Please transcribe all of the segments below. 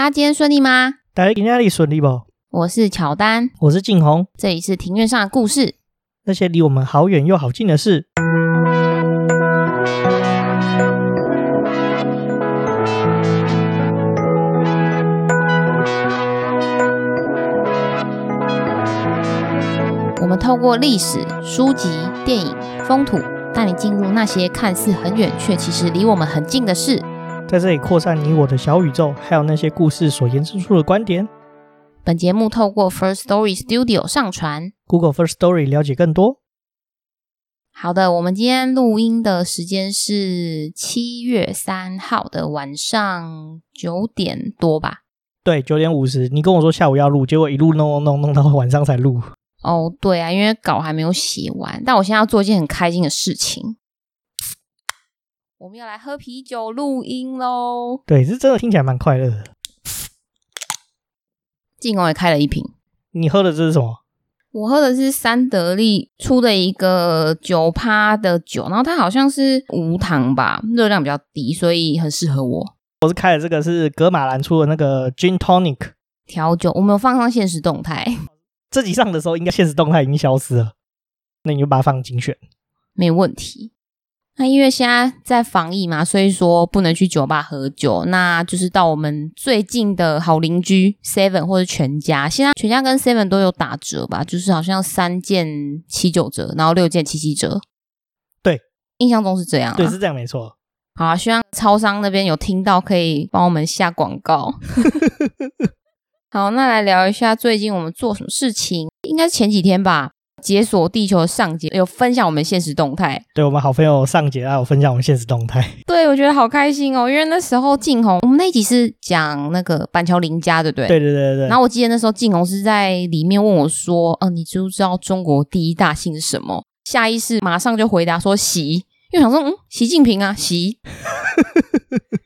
大家今天顺利吗？大家今天顺利不？我是乔丹，我是静红，这里是庭院上的故事，那些离我们好远又好近的事。我们透过历史、书籍、电影、风土，带你进入那些看似很远却其实离我们很近的事，在这里扩散你我的小宇宙，还有那些故事所延伸出的观点。本节目透过 First Story Studio 上传，Google First Story 了解更多。好的，我们今天录音的时间是七月三号的晚上九点多吧？对，九点五十。你跟我说下午要录，结果一路弄弄弄弄到晚上才录。哦，对啊，因为稿还没有写完。但我现在要做一件很开心的事情，我们要来喝啤酒录音喽。对，这真的听起来蛮快乐的。进攻也开了一瓶，你喝的这是什么？我喝的是三得利出的一个九趴的酒，然后它好像是无糖吧，热量比较低，所以很适合我。我是开的这个是格马兰出的那个 Gin Tonic 调酒，我没有放上限时动态。这集上的时候应该限时动态已经消失了，那你就把它放精选，没问题。那因为现在在防疫嘛，所以说不能去酒吧喝酒，那就是到我们最近的好邻居 Seven 或者全家。现在全家跟 Seven 都有打折吧，就是好像三件七九折，然后六件七七折。对，印象中是这样啊。对，是这样，没错。好啊，希望超商那边有听到，可以帮我们下广告。好，那来聊一下最近我们做什么事情，应该是前几天吧。解锁地球的上节有分享我们现实动态，对，我们好朋友上节啊有分享我们现实动态，对，我觉得好开心哦，因为那时候静红，我们那一集是讲那个板桥林家，对不对？对对对对。然后我记得那时候静红是在里面问我说：“嗯、呃，你知不知道中国第一大姓是什么？”下意识马上就回答说：“习。”因为想说：“嗯，习近平啊，习。”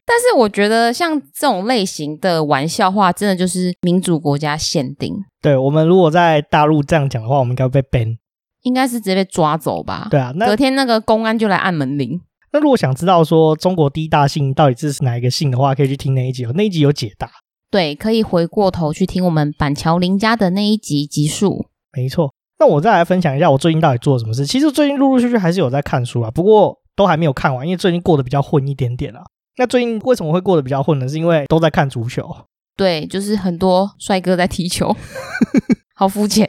但是我觉得像这种类型的玩笑话，真的就是民主国家限定。对，我们如果在大陆这样讲的话，我们应该会被 ban，应该是直接被抓走吧？对啊，那隔天那个公安就来按门铃。那如果想知道说中国第一大姓到底是哪一个姓的话，可以去听那一集，那一集有解答。对，可以回过头去听我们板桥林家的那一集集数。没错。那我再来分享一下我最近到底做了什么事。其实最近陆陆续续还是有在看书啊，不过都还没有看完，因为最近过得比较混一点点啊。那最近为什么会过得比较混呢？是因为都在看足球。对，就是很多帅哥在踢球，好肤浅。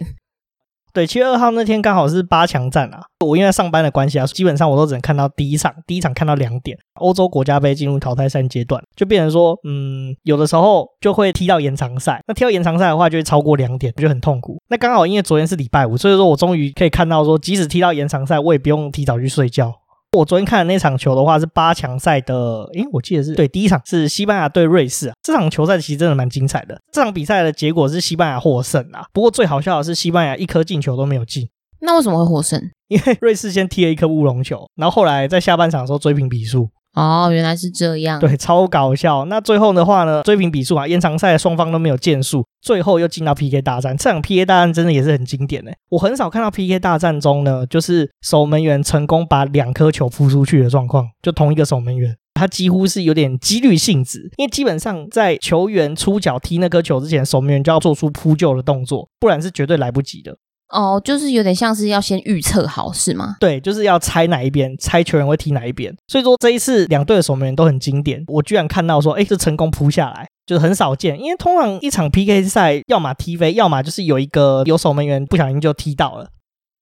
对，七月二号那天刚好是八强战啊。我因为上班的关系啊，基本上我都只能看到第一场，第一场看到两点。欧洲国家杯进入淘汰赛阶段，就变成说，嗯，有的时候就会踢到延长赛。那踢到延长赛的话，就会超过两点，就很痛苦。那刚好因为昨天是礼拜五，所以说我终于可以看到说，即使踢到延长赛，我也不用提早去睡觉。我昨天看的那场球的话是八强赛的，诶，我记得是对，第一场是西班牙对瑞士啊。这场球赛其实真的蛮精彩的。这场比赛的结果是西班牙获胜啊。不过最好笑的是西班牙一颗进球都没有进。那为什么会获胜？因为瑞士先踢了一颗乌龙球，然后后来在下半场的时候追平比数。哦，原来是这样。对，超搞笑。那最后的话呢，追平比数啊，延长赛双方都没有建树，最后又进到 PK 大战。这场 PK 大战真的也是很经典诶。我很少看到 PK 大战中呢，就是守门员成功把两颗球扑出去的状况，就同一个守门员，他几乎是有点几率性质，因为基本上在球员出脚踢那颗球之前，守门员就要做出扑救的动作，不然是绝对来不及的。哦，就是有点像是要先预测好，是吗？对，就是要猜哪一边，猜球员会踢哪一边。所以说这一次两队的守门员都很经典，我居然看到说，哎，这成功扑下来，就是很少见。因为通常一场 PK 赛，要么踢飞，要么就是有一个有守门员不小心就踢到了，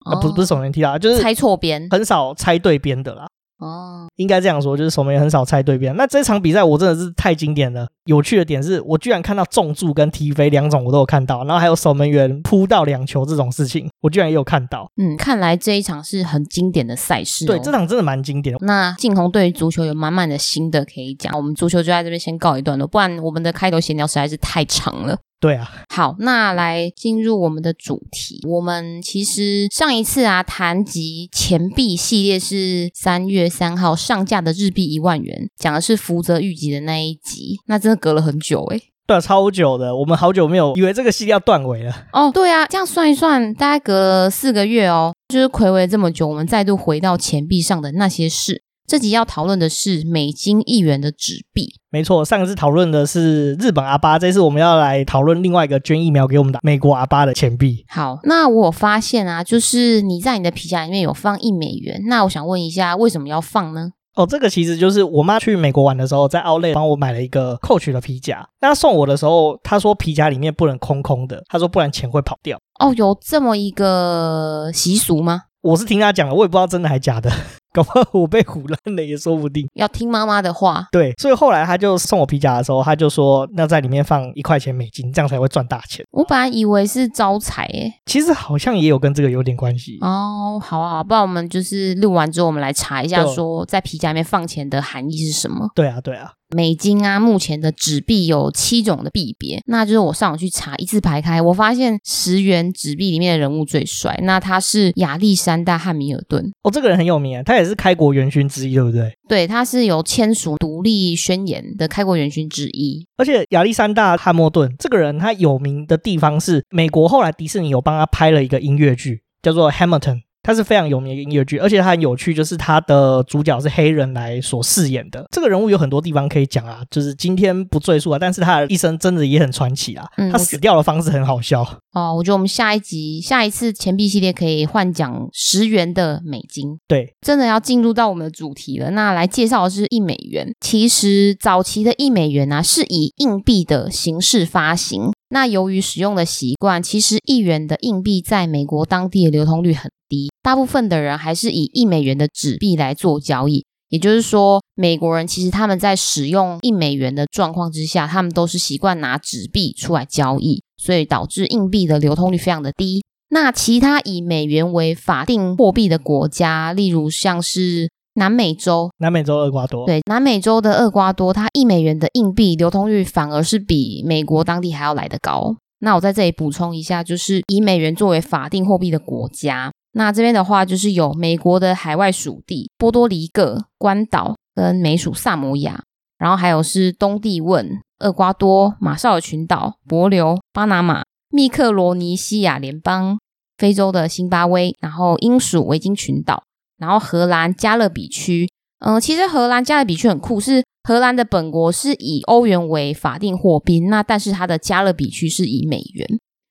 哦、啊，不是不是守门员踢到，就是猜错边，很少猜对边的啦。哦，应该这样说，就是守门员很少猜对边。那这场比赛我真的是太经典了。有趣的点是我居然看到重注跟踢飞两种我都有看到，然后还有守门员扑到两球这种事情，我居然也有看到。嗯，看来这一场是很经典的赛事哦。对，这场真的蛮经典的。那静红对于足球有满满的心得可以讲，我们足球就在这边先告一段落，不然我们的开头闲聊实在是太长了。对啊，好，那来进入我们的主题。我们其实上一次啊谈及钱币系列是三月三号上架的日币一万元，讲的是福泽谕吉的那一集。那真的隔了很久诶、欸，对，超久的。我们好久没有以为这个系列要断尾了。哦，对啊，这样算一算，大概隔了四个月哦，就是暌违这么久，我们再度回到钱币上的那些事。这集要讨论的是美金一元的纸币。没错，上一次讨论的是日本阿巴，这次我们要来讨论另外一个捐疫苗给我们的美国阿巴的钱币。好，那我发现啊，就是你在你的皮夹里面有放一美元，那我想问一下，为什么要放呢？哦，这个其实就是我妈去美国玩的时候，在 Outlet 帮我买了一个 Coach 的皮夹。那她送我的时候，她说皮夹里面不能空空的，她说不然钱会跑掉。哦，有这么一个习俗吗？我是听她讲的，我也不知道真的还假的。搞不好我被唬烂了也说不定。要听妈妈的话。对，所以后来他就送我皮夹的时候，他就说那在里面放一块钱美金，这样才会赚大钱。我本来以为是招财诶，其实好像也有跟这个有点关系。哦，好啊，好，不然我们就是录完之后，我们来查一下，说在皮夹里面放钱的含义是什么？对啊，对啊。美金啊，目前的纸币有七种的币别，那就是我上网去查，一字排开，我发现十元纸币里面的人物最帅，那他是亚历山大汉密尔顿。哦，这个人很有名啊，他也是开国元勋之一，对不对？对，他是有签署独立宣言的开国元勋之一。而且亚历山大汉默顿这个人，他有名的地方是美国后来迪士尼有帮他拍了一个音乐剧，叫做《Hamilton》。它是非常有名的音乐剧，而且它很有趣，就是它的主角是黑人来所饰演的。这个人物有很多地方可以讲啊，就是今天不赘述啊。但是他的一生真的也很传奇啊。他死掉的方式很好笑。嗯、哦，我觉得我们下一集、下一次钱币系列可以换讲十元的美金。对，真的要进入到我们的主题了。那来介绍的是一美元。其实早期的一美元呢、啊，是以硬币的形式发行。那由于使用的习惯，其实一元的硬币在美国当地的流通率很低，大部分的人还是以一美元的纸币来做交易。也就是说，美国人其实他们在使用一美元的状况之下，他们都是习惯拿纸币出来交易，所以导致硬币的流通率非常的低。那其他以美元为法定货币的国家，例如像是。南美洲，南美洲厄瓜多，对，南美洲的厄瓜多，它一美元的硬币流通率反而是比美国当地还要来得高。那我在这里补充一下，就是以美元作为法定货币的国家，那这边的话就是有美国的海外属地波多黎各、关岛跟美属萨摩亚，然后还有是东帝汶、厄瓜多、马绍尔群岛、帛琉、巴拿马、密克罗尼西亚联邦、非洲的新巴威，然后英属维京群岛。然后荷兰加勒比区，嗯、呃，其实荷兰加勒比区很酷，是荷兰的本国是以欧元为法定货币，那但是它的加勒比区是以美元。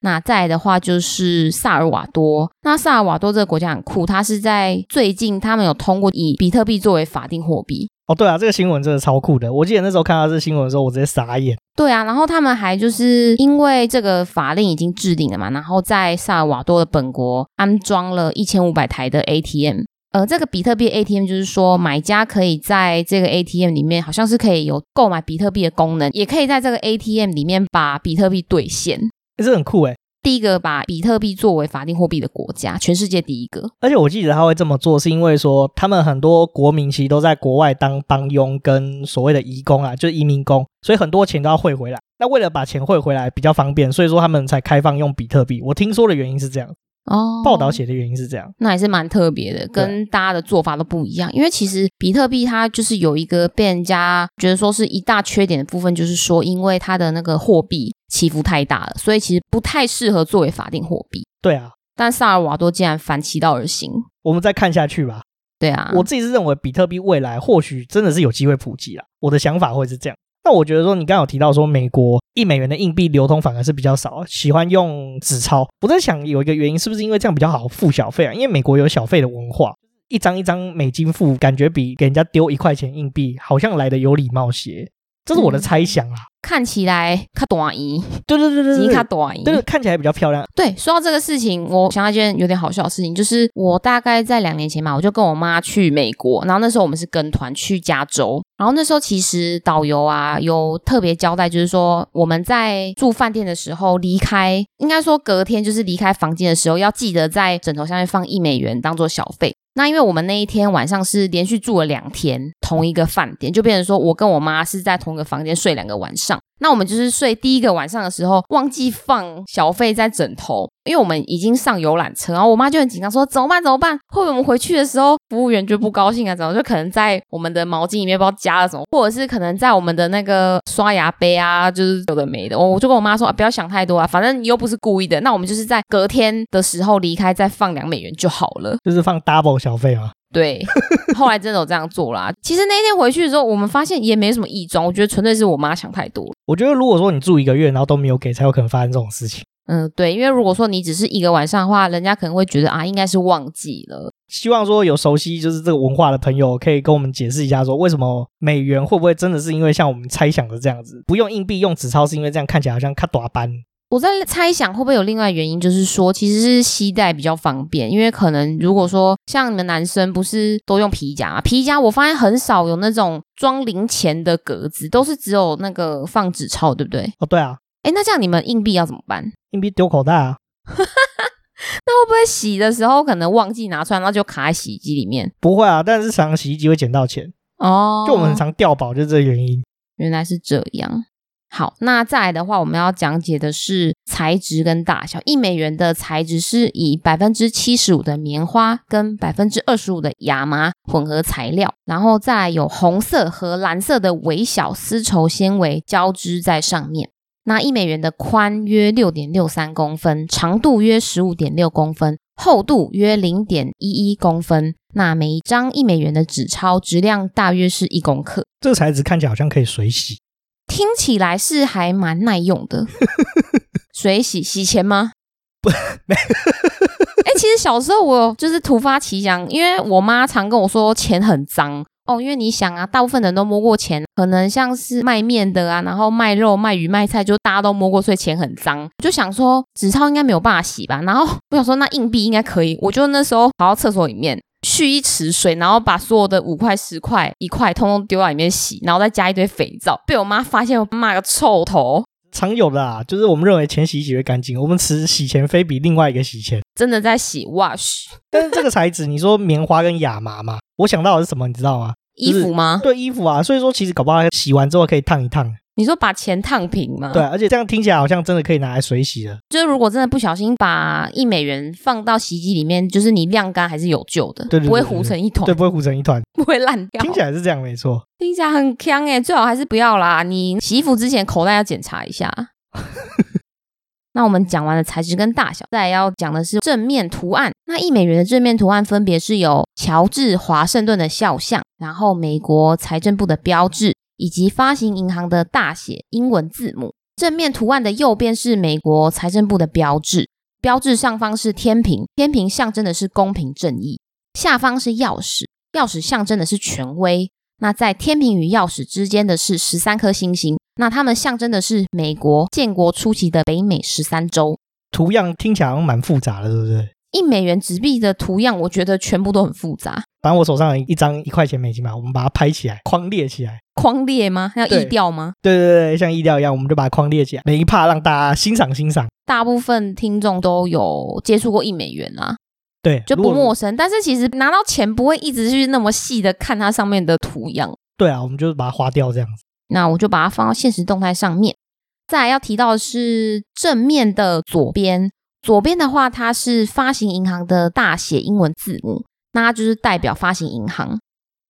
那再来的话就是萨尔瓦多，那萨尔瓦多这个国家很酷，它是在最近他们有通过以比特币作为法定货币。哦，对啊，这个新闻真的超酷的，我记得那时候看到这个新闻的时候，我直接傻眼。对啊，然后他们还就是因为这个法令已经制定了嘛，然后在萨尔瓦多的本国安装了一千五百台的 ATM。呃，这个比特币 ATM 就是说，买家可以在这个 ATM 里面，好像是可以有购买比特币的功能，也可以在这个 ATM 里面把比特币兑现。这是很酷诶，第一个把比特币作为法定货币的国家，全世界第一个。而且我记得他会这么做，是因为说他们很多国民其实都在国外当帮佣跟所谓的移工啊，就是移民工，所以很多钱都要汇回来。那为了把钱汇回来比较方便，所以说他们才开放用比特币。我听说的原因是这样。哦，报道写的原因是这样，那还是蛮特别的，跟大家的做法都不一样。因为其实比特币它就是有一个被人家觉得说是一大缺点的部分，就是说因为它的那个货币起伏太大了，所以其实不太适合作为法定货币。对啊，但萨尔瓦多竟然反其道而行，我们再看下去吧。对啊，我自己是认为比特币未来或许真的是有机会普及啊，我的想法会是这样。那我觉得说，你刚刚有提到说，美国一美元的硬币流通反而是比较少，喜欢用纸钞。我在想，有一个原因是不是因为这样比较好付小费啊？因为美国有小费的文化，一张一张美金付，感觉比给人家丢一块钱硬币好像来的有礼貌些。这是我的猜想啊。看起来卡短衣，对对对对对，卡短衣，对，看起来比较漂亮。对，说到这个事情，我想到一件有点好笑的事情，就是我大概在两年前嘛，我就跟我妈去美国，然后那时候我们是跟团去加州，然后那时候其实导游啊有特别交代，就是说我们在住饭店的时候离开，应该说隔天就是离开房间的时候，要记得在枕头下面放一美元当做小费。那因为我们那一天晚上是连续住了两天同一个饭店，就变成说我跟我妈是在同一个房间睡两个晚上。那我们就是睡第一个晚上的时候，忘记放小费在枕头，因为我们已经上游览车，然后我妈就很紧张说怎么办怎么办？会不会我们回去的时候服务员就不高兴啊？怎么就可能在我们的毛巾里面不知道加了什么，或者是可能在我们的那个刷牙杯啊，就是有的没的。我就跟我妈说啊，不要想太多啊，反正你又不是故意的。那我们就是在隔天的时候离开，再放两美元就好了，就是放 double 小费啊。对，后来真的有这样做啦。其实那一天回去的时候，我们发现也没什么异状，我觉得纯粹是我妈想太多了。我觉得如果说你住一个月，然后都没有给，才有可能发生这种事情。嗯，对，因为如果说你只是一个晚上的话，人家可能会觉得啊，应该是忘记了。希望说有熟悉就是这个文化的朋友，可以跟我们解释一下，说为什么美元会不会真的是因为像我们猜想的这样子，不用硬币用纸钞，是因为这样看起来好像卡短班。我在猜想会不会有另外原因，就是说其实是携带比较方便，因为可能如果说像你们男生不是都用皮夹嘛？皮夹我发现很少有那种装零钱的格子，都是只有那个放纸钞，对不对？哦，对啊。哎，那这样你们硬币要怎么办？硬币丢口袋啊。那会不会洗的时候可能忘记拿出来，然后就卡在洗衣机里面？不会啊，但是常常洗衣机会捡到钱哦。就我们很常掉宝，就是这个原因。原来是这样。好，那再来的话，我们要讲解的是材质跟大小。一美元的材质是以百分之七十五的棉花跟百分之二十五的亚麻混合材料，然后再有红色和蓝色的微小丝绸纤维交织在上面。那一美元的宽约六点六三公分，长度约十五点六公分，厚度约零点一一公分。那每一张一美元的纸钞质量大约是一公克。这个材质看起来好像可以水洗。听起来是还蛮耐用的，水洗洗钱吗？不，没。哎、欸，其实小时候我就是突发奇想，因为我妈常跟我说钱很脏哦。因为你想啊，大部分人都摸过钱，可能像是卖面的啊，然后卖肉、卖鱼、卖菜，就大家都摸过，所以钱很脏。我就想说，纸钞应该没有办法洗吧？然后我想说，那硬币应该可以。我就那时候跑到厕所里面。蓄一池水，然后把所有的五块、十块、一块通通丢到里面洗，然后再加一堆肥皂，被我妈发现，我骂个臭头。常有的啊，就是我们认为钱洗一洗会干净，我们持洗钱非比另外一个洗钱，真的在洗 wash。但是这个材质，你说棉花跟亚麻嘛，我想到的是什么，你知道吗？衣服吗？对，衣服啊，所以说其实搞不好洗完之后可以烫一烫。你说把钱烫平吗？对，而且这样听起来好像真的可以拿来水洗了。就是如果真的不小心把一美元放到洗衣机里面，就是你晾干还是有救的，对，对，对，对，不会糊成一团，对，不会糊成一团，不会烂掉。听起来是这样，没错。听起来很坑哎，最好还是不要啦。你洗衣服之前口袋要检查一下。那我们讲完了材质跟大小，再来要讲的是正面图案。那一美元的正面图案分别是有乔治华盛顿的肖像，然后美国财政部的标志。以及发行银行的大写英文字母。正面图案的右边是美国财政部的标志，标志上方是天平，天平象征的是公平正义。下方是钥匙，钥匙象征的是权威。那在天平与钥匙之间的是十三颗星星，那它们象征的是美国建国初期的北美十三州。图样听起来蛮复杂的，对不对？一美元纸币的图样，我觉得全部都很复杂。反正我手上有一张一块钱美金嘛，我们把它拍起来，框列起来。框列吗？要意调吗？对对对，像意调一样，我们就把它框列起来，每一趴让大家欣赏欣赏。大部分听众都有接触过一美元啊，对，就不陌生。但是其实拿到钱不会一直去那么细的看它上面的图样。对啊，我们就是把它花掉这样子。那我就把它放到现实动态上面。再来要提到的是正面的左边。左边的话，它是发行银行的大写英文字母，那它就是代表发行银行。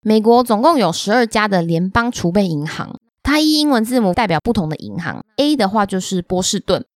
美国总共有十二家的联邦储备银行，它一英文字母代表不同的银行。A 的话就是波士顿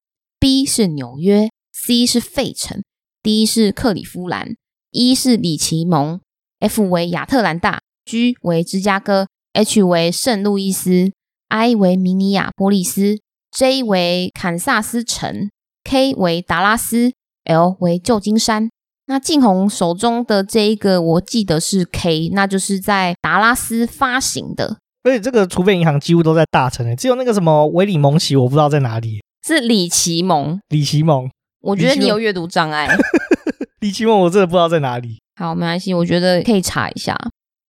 ，B 是纽约，C 是费城，D 是克里夫兰，E 是里奇蒙，F 为亚特兰大，G 为芝加哥，H 为圣路易斯，I 为明尼亚波利斯，J 为堪萨斯城。K 为达拉斯，L 为旧金山。那静红手中的这一个，我记得是 K，那就是在达拉斯发行的。而且这个储备银行几乎都在大城诶，只有那个什么维里蒙奇，我不知道在哪里。是李奇蒙，李奇蒙。我觉得你有阅读障碍。李奇蒙，我真的不知道在哪里。好，没关系，我觉得可以查一下。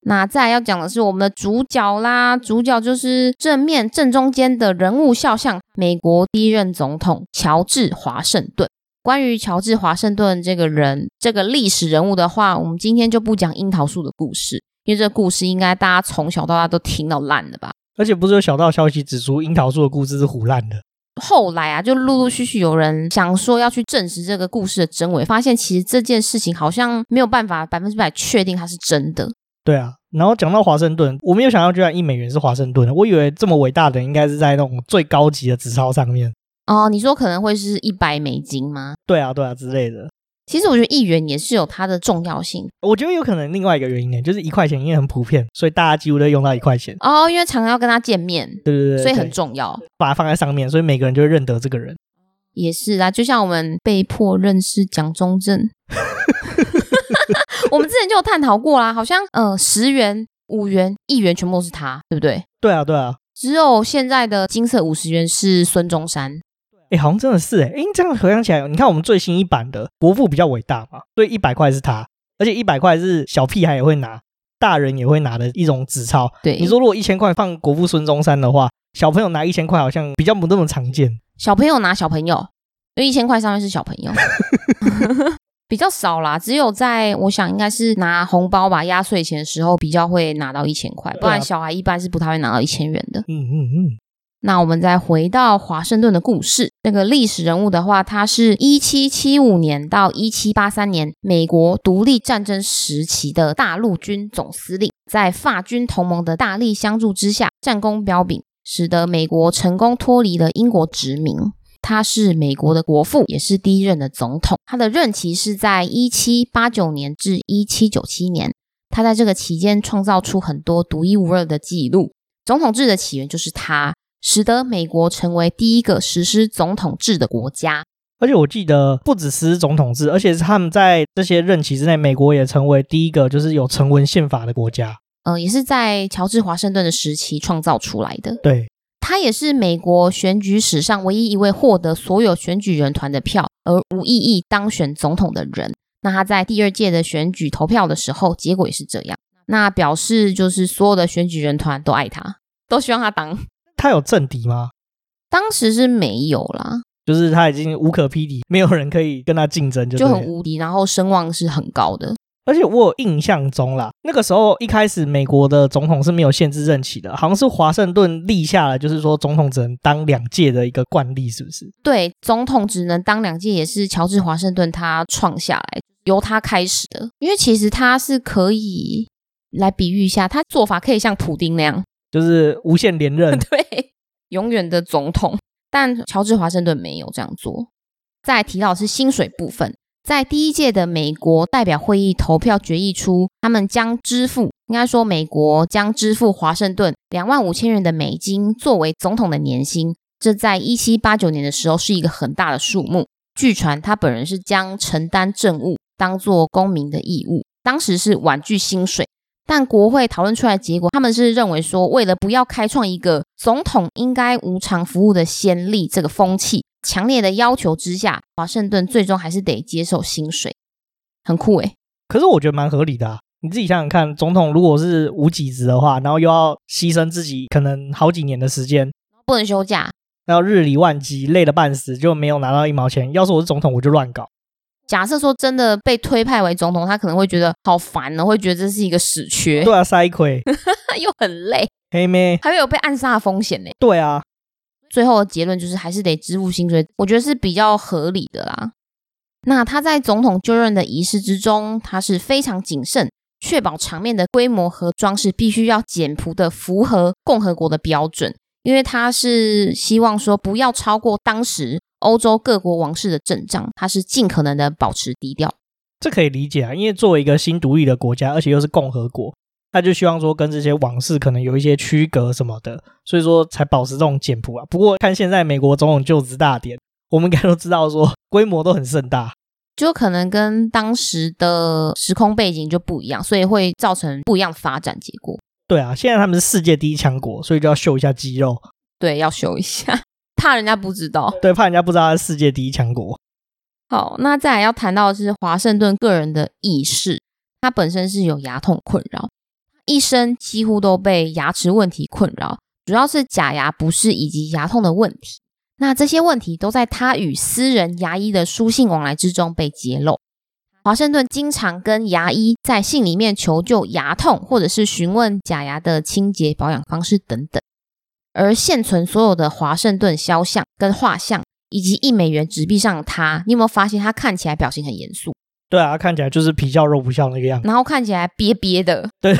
那再来要讲的是我们的主角啦，主角就是正面正中间的人物肖像，美国第一任总统乔治华盛顿。关于乔治华盛顿这个人，这个历史人物的话，我们今天就不讲樱桃树的故事，因为这个故事应该大家从小到大都听到烂了吧？而且不是有小道消息指出樱桃树的故事是胡烂的。后来啊，就陆陆续续有人想说要去证实这个故事的真伪，发现其实这件事情好像没有办法百分之百确定它是真的。对啊，然后讲到华盛顿，我没有想到居然一美元是华盛顿的，我以为这么伟大的应该是在那种最高级的纸钞上面。哦，你说可能会是一百美金吗？对啊，对啊之类的。其实我觉得一元也是有它的重要性。我觉得有可能另外一个原因呢，就是一块钱因为很普遍，所以大家几乎都用到一块钱。哦，因为常常要跟他见面，对对对，所以很重要，把它放在上面，所以每个人就会认得这个人。也是啊，就像我们被迫认识蒋中正，我们之前就有探讨过啦，好像呃十元、五元、一元全部都是他，对不对？对啊，对啊。只有现在的金色五十元是孙中山。哎，好像真的是哎，哎，这样回想起来，你看我们最新一版的国父比较伟大嘛，所以一百块是他，而且一百块是小屁孩也会拿，大人也会拿的一种纸钞。对，你说如果一千块放国父孙中山的话，小朋友拿一千块好像比较不那么常见。小朋友拿小朋友，因为一千块上面是小朋友，比较少啦。只有在我想应该是拿红包吧，压岁钱的时候比较会拿到一千块，不然小孩一般是不太会拿到一千元的。嗯嗯嗯。那我们再回到华盛顿的故事，那个历史人物的话，他是一七七五年到一七八三年美国独立战争时期的大陆军总司令，在法军同盟的大力相助之下，战功彪炳。使得美国成功脱离了英国殖民。他是美国的国父，也是第一任的总统。他的任期是在一七八九年至一七九七年。他在这个期间创造出很多独一无二的记录。总统制的起源就是他，使得美国成为第一个实施总统制的国家。而且我记得，不只实施总统制，而且是他们在这些任期之内，美国也成为第一个就是有成文宪法的国家。呃，也是在乔治华盛顿的时期创造出来的。对，他也是美国选举史上唯一一位获得所有选举人团的票而无异议当选总统的人。那他在第二届的选举投票的时候，结果也是这样。那表示就是所有的选举人团都爱他，都希望他当。他有政敌吗？当时是没有啦，就是他已经无可匹敌，没有人可以跟他竞争就，就很无敌，然后声望是很高的。而且我有印象中啦，那个时候一开始美国的总统是没有限制任期的，好像是华盛顿立下了，就是说总统只能当两届的一个惯例，是不是？对，总统只能当两届，也是乔治华盛顿他创下来，由他开始的。因为其实他是可以来比喻一下，他做法可以像普丁那样，就是无限连任，对，永远的总统。但乔治华盛顿没有这样做。再提到是薪水部分。在第一届的美国代表会议投票决议出，他们将支付，应该说美国将支付华盛顿两万五千元的美金作为总统的年薪。这在一七八九年的时候是一个很大的数目。据传他本人是将承担政务当做公民的义务，当时是婉拒薪水。但国会讨论出来的结果，他们是认为说，为了不要开创一个总统应该无偿服务的先例这个风气。强烈的要求之下，华盛顿最终还是得接受薪水，很酷诶。可是我觉得蛮合理的啊，你自己想想看，总统如果是无给职的话，然后又要牺牲自己可能好几年的时间，不能休假，然后日理万机，累得半死，就没有拿到一毛钱。要是我是总统，我就乱搞。假设说真的被推派为总统，他可能会觉得好烦呢，会觉得这是一个死缺。对啊，塞亏，又很累，黑妹还会有被暗杀的风险呢。对啊。最后的结论就是还是得支付薪水，我觉得是比较合理的啦。那他在总统就任的仪式之中，他是非常谨慎，确保场面的规模和装饰必须要简朴的符合共和国的标准，因为他是希望说不要超过当时欧洲各国王室的阵仗，他是尽可能的保持低调。这可以理解啊，因为作为一个新独立的国家，而且又是共和国。他就希望说跟这些往事可能有一些区隔什么的，所以说才保持这种简朴啊。不过看现在美国总统就职大典，我们应该都知道说规模都很盛大，就可能跟当时的时空背景就不一样，所以会造成不一样的发展结果。对啊，现在他们是世界第一强国，所以就要秀一下肌肉。对，要秀一下，怕人家不知道。对，怕人家不知道他是世界第一强国。好，那再来要谈到的是华盛顿个人的意识，他本身是有牙痛困扰。一生几乎都被牙齿问题困扰，主要是假牙不适以及牙痛的问题。那这些问题都在他与私人牙医的书信往来之中被揭露。华盛顿经常跟牙医在信里面求救牙痛，或者是询问假牙的清洁保养方式等等。而现存所有的华盛顿肖像跟画像，以及一美元纸币上的他，你有没有发现他看起来表情很严肃？对啊，看起来就是皮笑肉不笑那个样子，然后看起来憋憋的。对，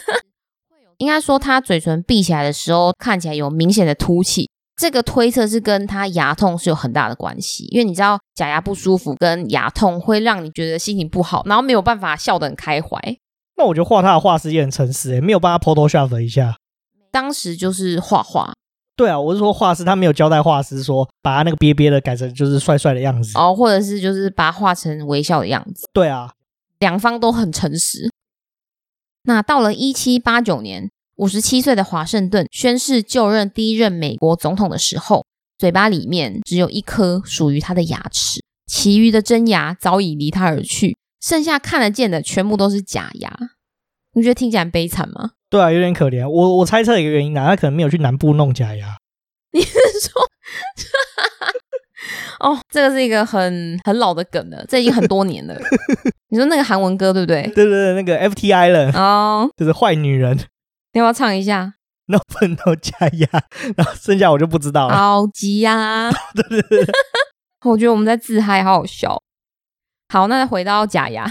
应该说他嘴唇闭起来的时候，看起来有明显的凸起，这个推测是跟他牙痛是有很大的关系，因为你知道假牙不舒服跟牙痛会让你觉得心情不好，然后没有办法笑得很开怀。那我觉得画他的画师也很诚实，诶，没有帮他 Photoshop 一下。当时就是画画。对啊，我是说画师他没有交代画师说把他那个瘪瘪的改成就是帅帅的样子哦，或者是就是把他画成微笑的样子。对啊，两方都很诚实。那到了一七八九年，五十七岁的华盛顿宣誓就任第一任美国总统的时候，嘴巴里面只有一颗属于他的牙齿，其余的真牙早已离他而去，剩下看得见的全部都是假牙。你觉得听起来很悲惨吗？对啊，有点可怜。我我猜测一个原因啊，他可能没有去南部弄假牙。你是说？哦，这个是一个很很老的梗了，这已经很多年了。你说那个韩文歌对不对？对对对，那个 FTI 了哦，就是坏女人。你要不要唱一下？No 粪 no 假牙，然后剩下我就不知道了。好急呀！对对对，我觉得我们在自嗨，好好笑。好，那再回到假牙，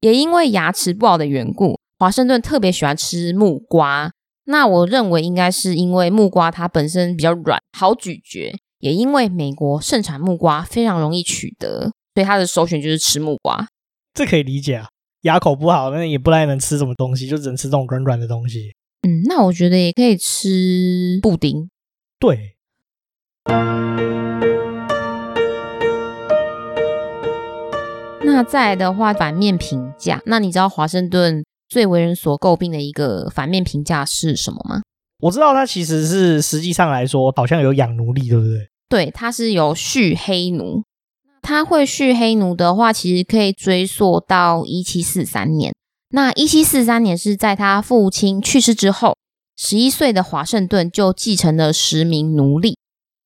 也因为牙齿不好的缘故，华盛顿特别喜欢吃木瓜。那我认为应该是因为木瓜它本身比较软，好咀嚼。也因为美国盛产木瓜，非常容易取得，所以它的首选就是吃木瓜。这可以理解啊，牙口不好，那也不太能吃什么东西，就只能吃这种软软的东西。嗯，那我觉得也可以吃布丁。对。那再来的话，反面评价。那你知道华盛顿最为人所诟病的一个反面评价是什么吗？我知道他其实是实际上来说，好像有养奴隶，对不对？对，他是有蓄黑奴。他会蓄黑奴的话，其实可以追溯到一七四三年。那一七四三年是在他父亲去世之后，十一岁的华盛顿就继承了十名奴隶。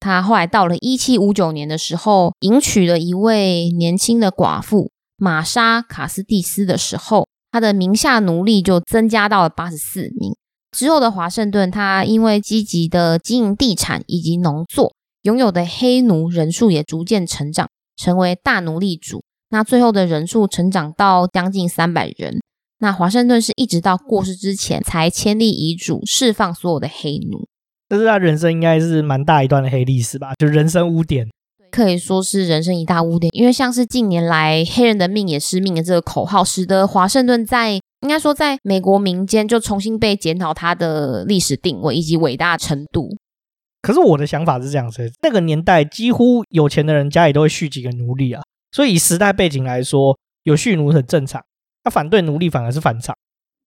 他后来到了一七五九年的时候，迎娶了一位年轻的寡妇玛莎卡斯蒂斯的时候，他的名下奴隶就增加到了八十四名。之后的华盛顿，他因为积极的经营地产以及农作，拥有的黑奴人数也逐渐成长，成为大奴隶主。那最后的人数成长到将近三百人。那华盛顿是一直到过世之前才签立遗嘱释放所有的黑奴。但是他人生应该是蛮大一段的黑历史吧？就人生污点，可以说是人生一大污点。因为像是近年来“黑人的命也是命”的这个口号，使得华盛顿在应该说，在美国民间就重新被检讨他的历史定位以及伟大程度。可是我的想法是这样子：那个年代几乎有钱的人家里都会蓄几个奴隶啊，所以以时代背景来说，有蓄奴很正常。那反对奴隶反而是反常。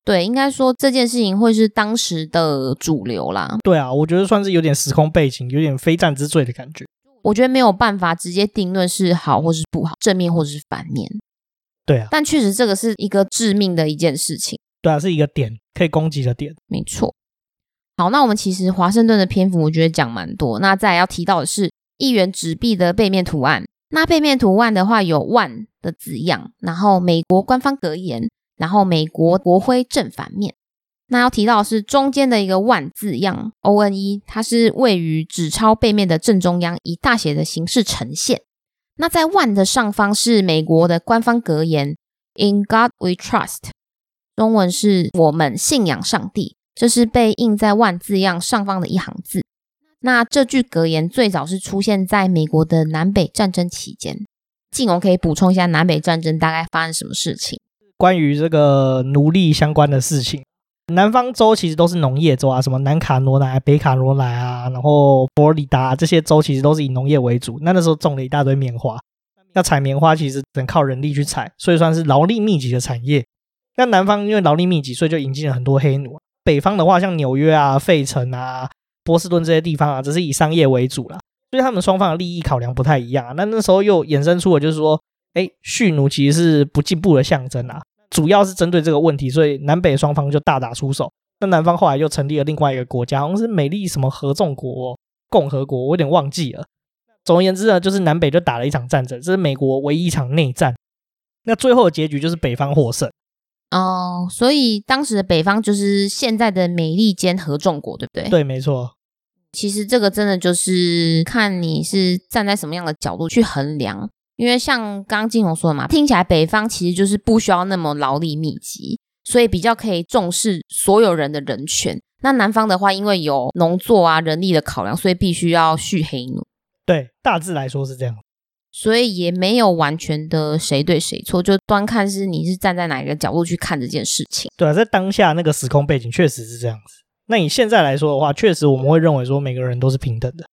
对，应该说这件事情会是当时的主流啦。对啊，我觉得算是有点时空背景，有点非战之罪的感觉。我觉得没有办法直接定论是好或是不好，正面或是反面。对啊，但确实这个是一个致命的一件事情。对啊，是一个点可以攻击的点。没错。好，那我们其实华盛顿的篇幅我觉得讲蛮多。那再来要提到的是一元纸币的背面图案。那背面图案的话有万的字样，然后美国官方格言，然后美国国徽正反面。那要提到是中间的一个万字样 O N E，它是位于纸钞背面的正中央，以大写的形式呈现。那在万的上方是美国的官方格言，In God We Trust，中文是我们信仰上帝，这是被印在万字样上方的一行字。那这句格言最早是出现在美国的南北战争期间。晋龙可以补充一下南北战争大概发生什么事情？关于这个奴隶相关的事情。南方州其实都是农业州啊，什么南卡罗来、北卡罗来啊，然后佛罗里达这些州其实都是以农业为主。那那时候种了一大堆棉花，要采棉花其实只能靠人力去采，所以算是劳力密集的产业。那南方因为劳力密集，所以就引进了很多黑奴。北方的话，像纽约啊、费城啊、波士顿这些地方啊，只是以商业为主啦，所以他们双方的利益考量不太一样啊。那那时候又衍生出了就是说，哎，蓄奴其实是不进步的象征啊。主要是针对这个问题，所以南北双方就大打出手。那南方后来又成立了另外一个国家，好像是美丽什么合众国共和国，我有点忘记了。总而言之呢，就是南北就打了一场战争，这是美国唯一一场内战。那最后的结局就是北方获胜。哦，所以当时的北方就是现在的美利坚合众国，对不对？对，没错。其实这个真的就是看你是站在什么样的角度去衡量。因为像刚刚晋弘说的嘛，听起来北方其实就是不需要那么劳力密集，所以比较可以重视所有人的人权。那南方的话，因为有农作啊、人力的考量，所以必须要蓄黑奴。对，大致来说是这样。所以也没有完全的谁对谁错，就端看是你是站在哪一个角度去看这件事情。对啊，在当下那个时空背景确实是这样子。那你现在来说的话，确实我们会认为说每个人都是平等的。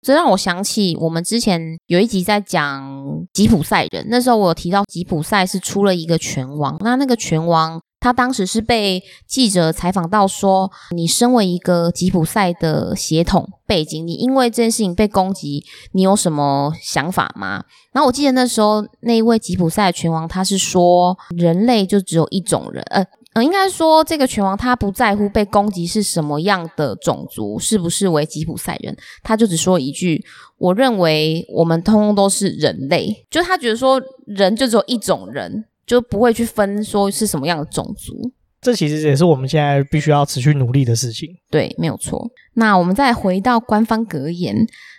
这让我想起我们之前有一集在讲吉普赛人，那时候我有提到吉普赛是出了一个拳王，那那个拳王。他当时是被记者采访到说：“你身为一个吉普赛的血统背景，你因为这件事情被攻击，你有什么想法吗？”然后我记得那时候那一位吉普赛拳王他是说：“人类就只有一种人，呃呃，应该说这个拳王他不在乎被攻击是什么样的种族，是不是为吉普赛人，他就只说一句：我认为我们通通都是人类，就他觉得说人就只有一种人。”就不会去分说是什么样的种族，这其实也是我们现在必须要持续努力的事情。对，没有错。那我们再回到官方格言，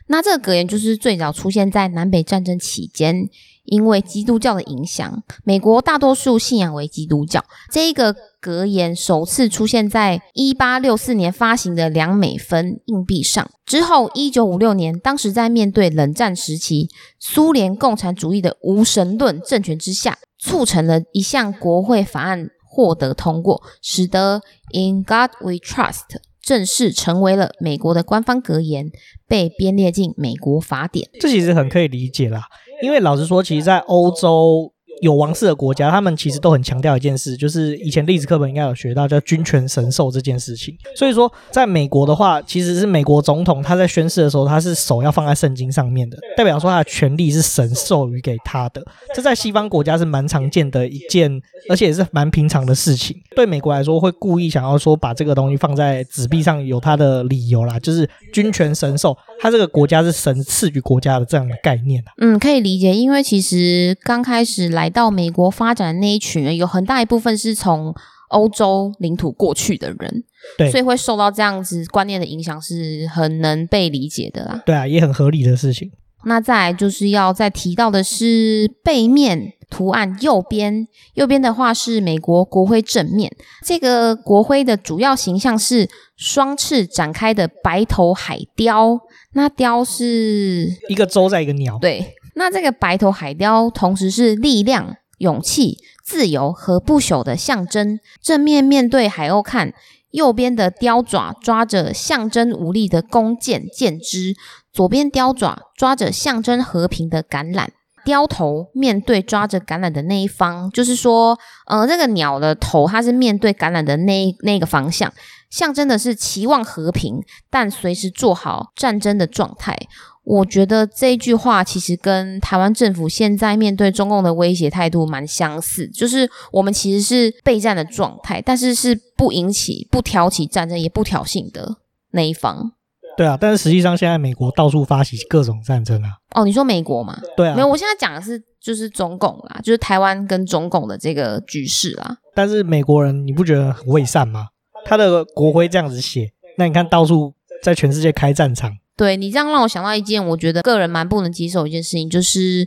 那这个格言就是最早出现在南北战争期间，因为基督教的影响，美国大多数信仰为基督教。这一个格言首次出现在一八六四年发行的两美分硬币上。之后，一九五六年，当时在面对冷战时期苏联共产主义的无神论政权之下。促成了一项国会法案获得通过，使得 "In God We Trust" 正式成为了美国的官方格言，被编列进美国法典。这其实很可以理解啦，因为老实说，其实，在欧洲。有王室的国家，他们其实都很强调一件事，就是以前历史课本应该有学到，叫君权神授这件事情。所以说，在美国的话，其实是美国总统他在宣誓的时候，他是手要放在圣经上面的，代表说他的权力是神授予给他的。这在西方国家是蛮常见的一件，而且也是蛮平常的事情。对美国来说，会故意想要说把这个东西放在纸币上，有他的理由啦，就是君权神授，他这个国家是神赐予国家的这样的概念。嗯，可以理解，因为其实刚开始来。到美国发展的那一群人，有很大一部分是从欧洲领土过去的人，对，所以会受到这样子观念的影响，是很能被理解的啦。对啊，也很合理的事情。那再来就是要再提到的是背面图案，右边，右边的话是美国国徽正面，这个国徽的主要形象是双翅展开的白头海雕，那雕是一个舟在一个鸟，对。那这个白头海雕同时是力量、勇气、自由和不朽的象征。正面面对海鸥看，右边的雕爪抓着象征武力的弓箭箭枝，左边雕爪抓着象征和平的橄榄。雕头面对抓着橄榄的那一方，就是说，呃，这个鸟的头它是面对橄榄的那那个方向，象征的是期望和平，但随时做好战争的状态。我觉得这句话其实跟台湾政府现在面对中共的威胁态度蛮相似，就是我们其实是备战的状态，但是是不引起、不挑起战争、也不挑衅的那一方。对啊，但是实际上现在美国到处发起各种战争啊。哦，你说美国吗？对啊，没有，我现在讲的是就是中共啦，就是台湾跟中共的这个局势啦。但是美国人你不觉得很伪善吗？他的国徽这样子写，那你看到处在全世界开战场。对，你这样让我想到一件我觉得个人蛮不能接受一件事情，就是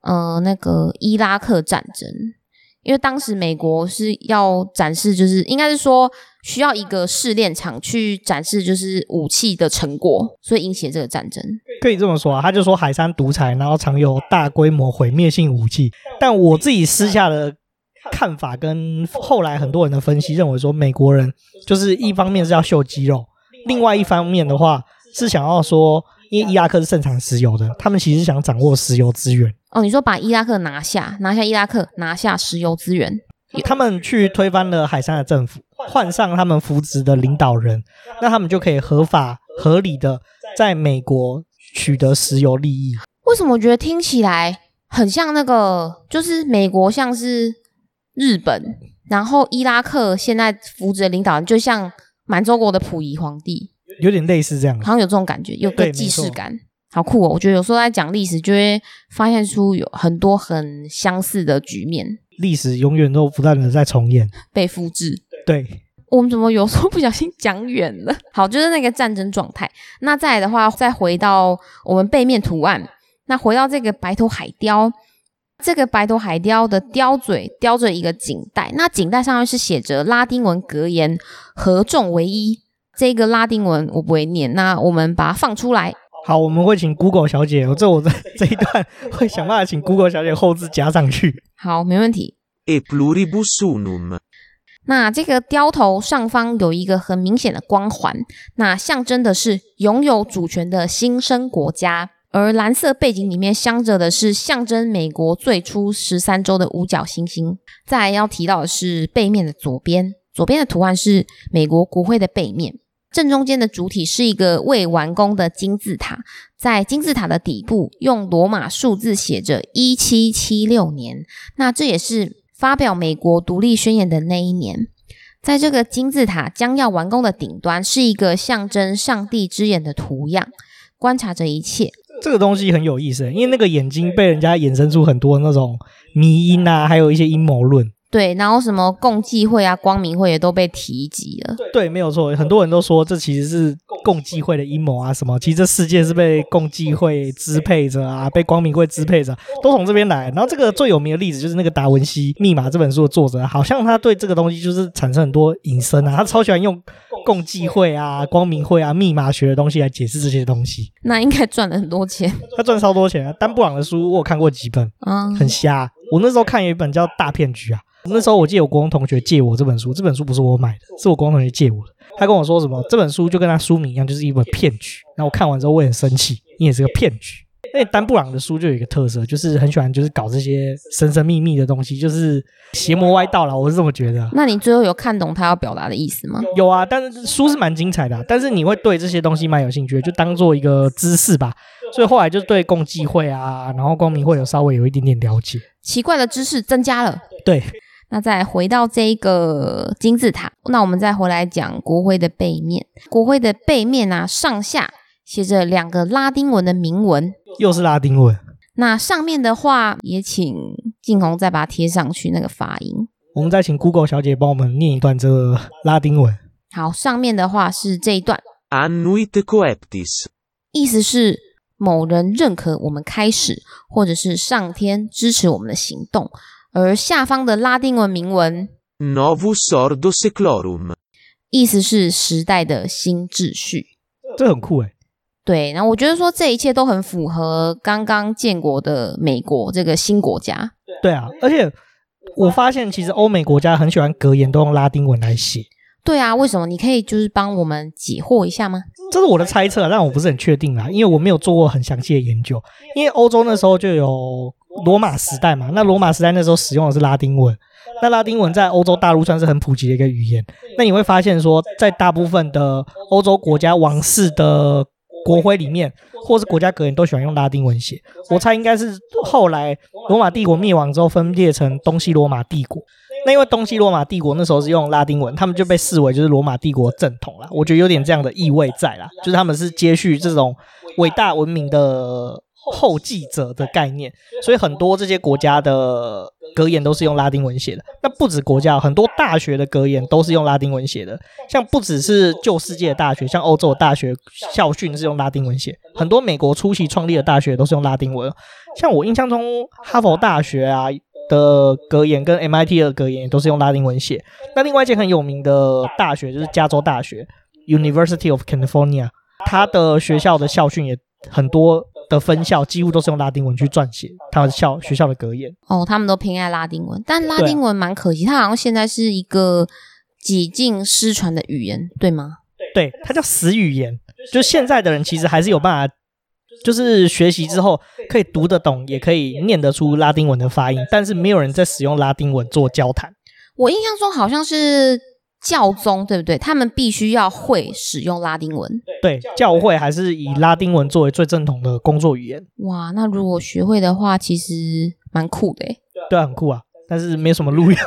呃那个伊拉克战争，因为当时美国是要展示，就是应该是说需要一个试炼场去展示就是武器的成果，所以引起了这个战争。可以这么说啊，他就说海山独裁，然后藏有大规模毁灭性武器。但我自己私下的看法跟后来很多人的分析认为说，美国人就是一方面是要秀肌肉，另外一方面的话。是想要说，因为伊拉克是盛产石油的，他们其实想掌握石油资源。哦，你说把伊拉克拿下，拿下伊拉克，拿下石油资源。他们去推翻了海珊的政府，换上他们扶植的领导人，那他们就可以合法合理的在美国取得石油利益。为什么我觉得听起来很像那个，就是美国像是日本，然后伊拉克现在扶植的领导人就像满洲国的溥仪皇帝。有点类似这样，好像有这种感觉，有个既视感，好酷哦！我觉得有时候在讲历史，就会发现出有很多很相似的局面。历史永远都不断的在重演，被复制。对，我们怎么有时候不小心讲远了？好，就是那个战争状态。那再来的话，再回到我们背面图案，那回到这个白头海雕，这个白头海雕的雕嘴雕着一个颈带，那颈带上面是写着拉丁文格言“合众为一”。这个拉丁文我不会念，那我们把它放出来。好，我们会请 Google 小姐，我这我这这一段 会想办法请 Google 小姐后置加上去。好，没问题。E pluribus unum。那这个雕头上方有一个很明显的光环，那象征的是拥有主权的新生国家。而蓝色背景里面镶着的是象征美国最初十三州的五角星星。再来要提到的是背面的左边，左边的图案是美国国徽的背面。正中间的主体是一个未完工的金字塔，在金字塔的底部用罗马数字写着一七七六年，那这也是发表美国独立宣言的那一年。在这个金字塔将要完工的顶端，是一个象征上帝之眼的图样，观察着一切。这个东西很有意思，因为那个眼睛被人家衍生出很多那种迷因啊，还有一些阴谋论。对，然后什么共济会啊、光明会也都被提及了。对，没有错，很多人都说这其实是共济会的阴谋啊，什么？其实这世界是被共济会支配着啊，被光明会支配着，都从这边来。然后这个最有名的例子就是那个达文西《密码》这本书的作者，好像他对这个东西就是产生很多引申啊，他超喜欢用共济会啊、光明会啊、密码学的东西来解释这些东西。那应该赚了很多钱。他赚超多钱啊！丹布朗的书我有看过几本，嗯，很瞎。我那时候看有一本叫《大骗局》啊。那时候我记得我国中同学借我这本书，这本书不是我买的，是我国中同学借我的。他跟我说什么，这本书就跟他书名一样，就是一本骗局。然后我看完之后我也很生气，你也是个骗局。那丹布朗的书就有一个特色，就是很喜欢就是搞这些神神秘秘的东西，就是邪魔歪道了，我是这么觉得。那你最后有看懂他要表达的意思吗？有啊，但是书是蛮精彩的啊，但是你会对这些东西蛮有兴趣的，就当做一个知识吧。所以后来就对共济会啊，然后光明会有稍微有一点点了解。奇怪的知识增加了。对。那再回到这个金字塔，那我们再回来讲国徽的背面。国徽的背面啊，上下写着两个拉丁文的铭文，又是拉丁文。那上面的话，也请静红再把它贴上去那个发音。我们再请 Google 小姐帮我们念一段这个拉丁文。好，上面的话是这一段：Annuit coeptis，意思是某人认可我们开始，或者是上天支持我们的行动。而下方的拉丁文铭文 Novus Ordo Seclorum，意思是时代的新秩序，这很酷诶。对，然后我觉得说这一切都很符合刚刚建国的美国这个新国家。对啊，而且我发现其实欧美国家很喜欢格言都用拉丁文来写。对啊，为什么？你可以就是帮我们解惑一下吗？这是我的猜测，但我不是很确定啦，因为我没有做过很详细的研究。因为欧洲那时候就有。罗马时代嘛，那罗马时代那时候使用的是拉丁文，那拉丁文在欧洲大陆算是很普及的一个语言。那你会发现说，在大部分的欧洲国家王室的国徽里面，或是国家格言都喜欢用拉丁文写。我猜应该是后来罗马帝国灭亡之后分裂成东西罗马帝国。那因为东西罗马帝国那时候是用拉丁文，他们就被视为就是罗马帝国正统了。我觉得有点这样的意味在啦，就是他们是接续这种伟大文明的。后继者的概念，所以很多这些国家的格言都是用拉丁文写的。那不止国家，很多大学的格言都是用拉丁文写的。像不只是旧世界的大学，像欧洲的大学校训是用拉丁文写。很多美国初期创立的大学都是用拉丁文。像我印象中，哈佛大学啊的格言跟 MIT 的格言都是用拉丁文写。那另外一间很有名的大学就是加州大学 （University of California），它的学校的校训也很多。的分校几乎都是用拉丁文去撰写他们校学校的格言哦，他们都偏爱拉丁文，但拉丁文蛮可惜，它好像现在是一个几近失传的语言，对吗？对，它叫死语言，就现在的人其实还是有办法，就是学习之后可以读得懂，也可以念得出拉丁文的发音，但是没有人在使用拉丁文做交谈。我印象中好像是。教宗对不对？他们必须要会使用拉丁文。对，教会还是以拉丁文作为最正统的工作语言。哇，那如果学会的话，其实蛮酷的诶。对啊，很酷啊。但是没什么路用，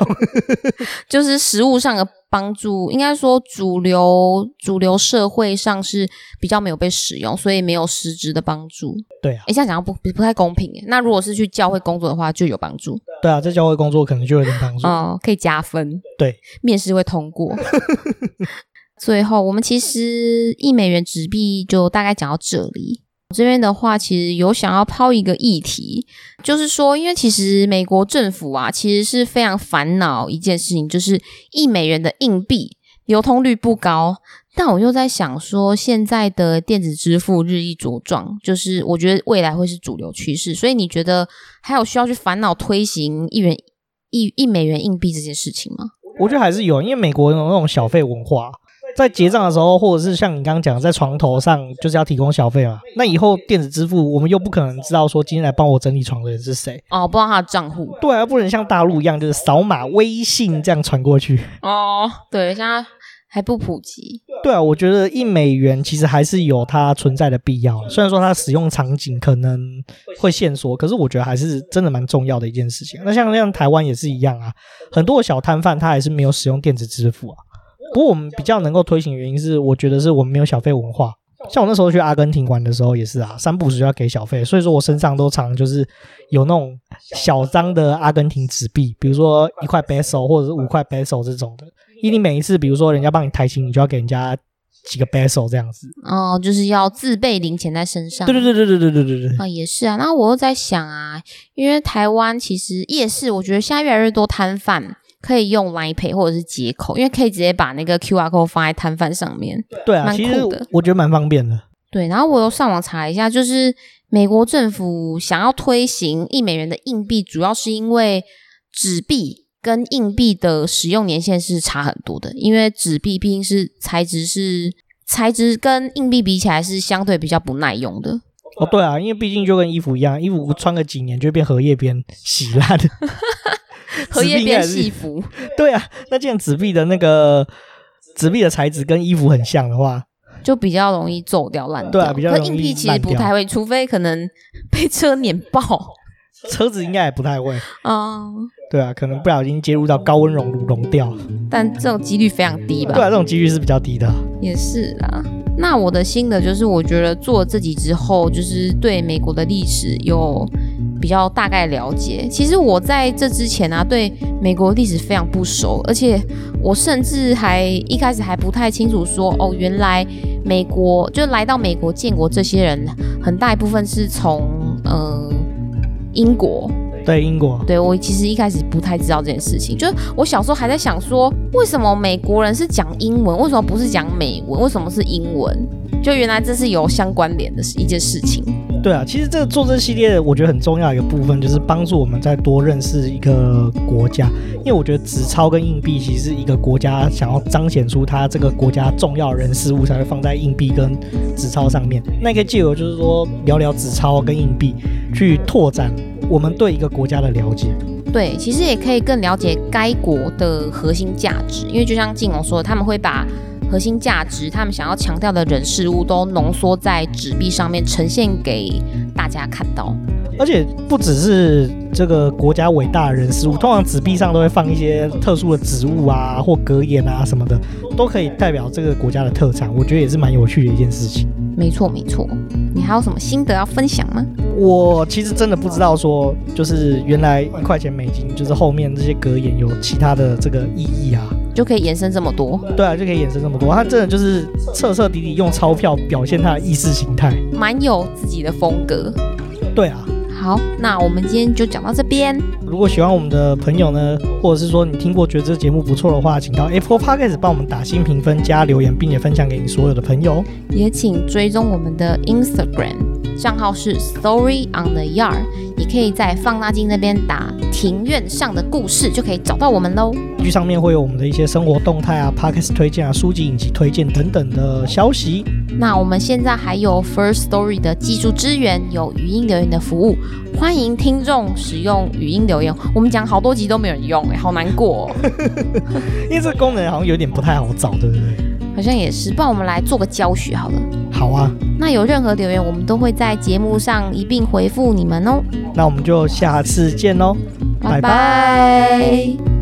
就是实物上的帮助，应该说主流主流社会上是比较没有被使用，所以没有实质的帮助。对啊，诶，这样讲不不太公平诶。那如果是去教会工作的话，就有帮助。对啊，在教会工作可能就有点帮助哦，可以加分。对，面试会通过。最后，我们其实一美元纸币就大概讲到这里。这边的话，其实有想要抛一个议题，就是说，因为其实美国政府啊，其实是非常烦恼一件事情，就是一美元的硬币流通率不高，但我又在想说，现在的电子支付日益茁壮，就是我觉得未来会是主流趋势。所以你觉得还有需要去烦恼推行一元一一美元硬币这件事情吗？我觉得还是有，因为美国有那种小费文化。在结账的时候，或者是像你刚刚讲，在床头上就是要提供小费嘛。那以后电子支付，我们又不可能知道说今天来帮我整理床的人是谁哦，不知道他的账户。对啊，不能像大陆一样，就是扫码微信这样传过去。哦，对，现在还不普及。对啊，我觉得一美元其实还是有它存在的必要。虽然说它使用场景可能会限缩，可是我觉得还是真的蛮重要的一件事情。那像像台湾也是一样啊，很多的小摊贩他还是没有使用电子支付啊。不过我们比较能够推行的原因是，我觉得是我们没有小费文化。像我那时候去阿根廷玩的时候也是啊，三不五时就要给小费，所以说我身上都常就是有那种小张的阿根廷纸币，比如说一块 peso 或者是五块 peso 这种的。因为你每一次，比如说人家帮你抬行李，你就要给人家几个 peso 这样子。哦，就是要自备零钱在身上。对对对对对对对对对。啊，也是啊。那我又在想啊，因为台湾其实夜市，我觉得现在越来越多摊贩。可以用 Line Pay 或者是接口，因为可以直接把那个 QR code 放在摊贩上面。对啊，其实我觉得蛮方便的。对，然后我又上网查一下，就是美国政府想要推行一美元的硬币，主要是因为纸币跟硬币的使用年限是差很多的。因为纸币毕竟是材质是材质跟硬币比起来是相对比较不耐用的。哦，对啊，因为毕竟就跟衣服一样，衣服穿个几年就会变荷叶边洗烂的。荷叶边戏服，对啊，那件纸币的那个纸币的材质跟衣服很像的话，就比较容易皱掉烂掉。对啊，比较硬币其实不太会，除非可能 被车碾爆，车子应该也不太会啊。Uh, 对啊，可能不小心接入到高温熔炉熔掉，但这种几率非常低吧？对啊，这种几率是比较低的。也是啦。那我的心得就是，我觉得做了这集之后，就是对美国的历史有比较大概了解。其实我在这之前啊，对美国历史非常不熟，而且我甚至还一开始还不太清楚说，哦，原来美国就来到美国建国这些人，很大一部分是从呃英国。对英国，对我其实一开始不太知道这件事情，就是我小时候还在想说，为什么美国人是讲英文，为什么不是讲美文，为什么是英文？就原来这是有相关联的一件事情。对啊，其实这个做这系列，我觉得很重要一个部分，就是帮助我们再多认识一个国家。因为我觉得纸钞跟硬币，其实是一个国家想要彰显出它这个国家重要人事物，才会放在硬币跟纸钞上面。那可以借由就是说聊聊纸钞跟硬币，去拓展。我们对一个国家的了解，对，其实也可以更了解该国的核心价值，因为就像静龙说的，他们会把核心价值，他们想要强调的人事物，都浓缩在纸币上面，呈现给大家看到。而且不只是这个国家伟大的人事物，通常纸币上都会放一些特殊的植物啊，或格言啊什么的，都可以代表这个国家的特产。我觉得也是蛮有趣的一件事情。没错，没错。你还有什么心得要分享吗？我其实真的不知道说，就是原来一块钱美金，就是后面这些格言有其他的这个意义啊，就可以延伸这么多。对啊，就可以延伸这么多。他真的就是彻彻底底用钞票表现他的意识形态，蛮有自己的风格。对啊。好，那我们今天就讲到这边。如果喜欢我们的朋友呢，或者是说你听过觉得这个节目不错的话，请到 Apple Podcast 帮我们打新评分、加留言，并且分享给你所有的朋友。也请追踪我们的 Instagram 账号是 Story on the Yard，也可以在放大镜那边打庭院上的故事，就可以找到我们喽。剧上面会有我们的一些生活动态啊、Podcast 推荐啊、书籍影集推荐等等的消息。那我们现在还有 First Story 的技术支援，有语音留言的服务。欢迎听众使用语音留言，我们讲好多集都没有人用，哎，好难过哦。因为这个功能好像有点不太好找，对不对？好像也是，不然我们来做个教学好了。好啊。那有任何留言，我们都会在节目上一并回复你们哦。那我们就下次见喽，拜拜。拜拜。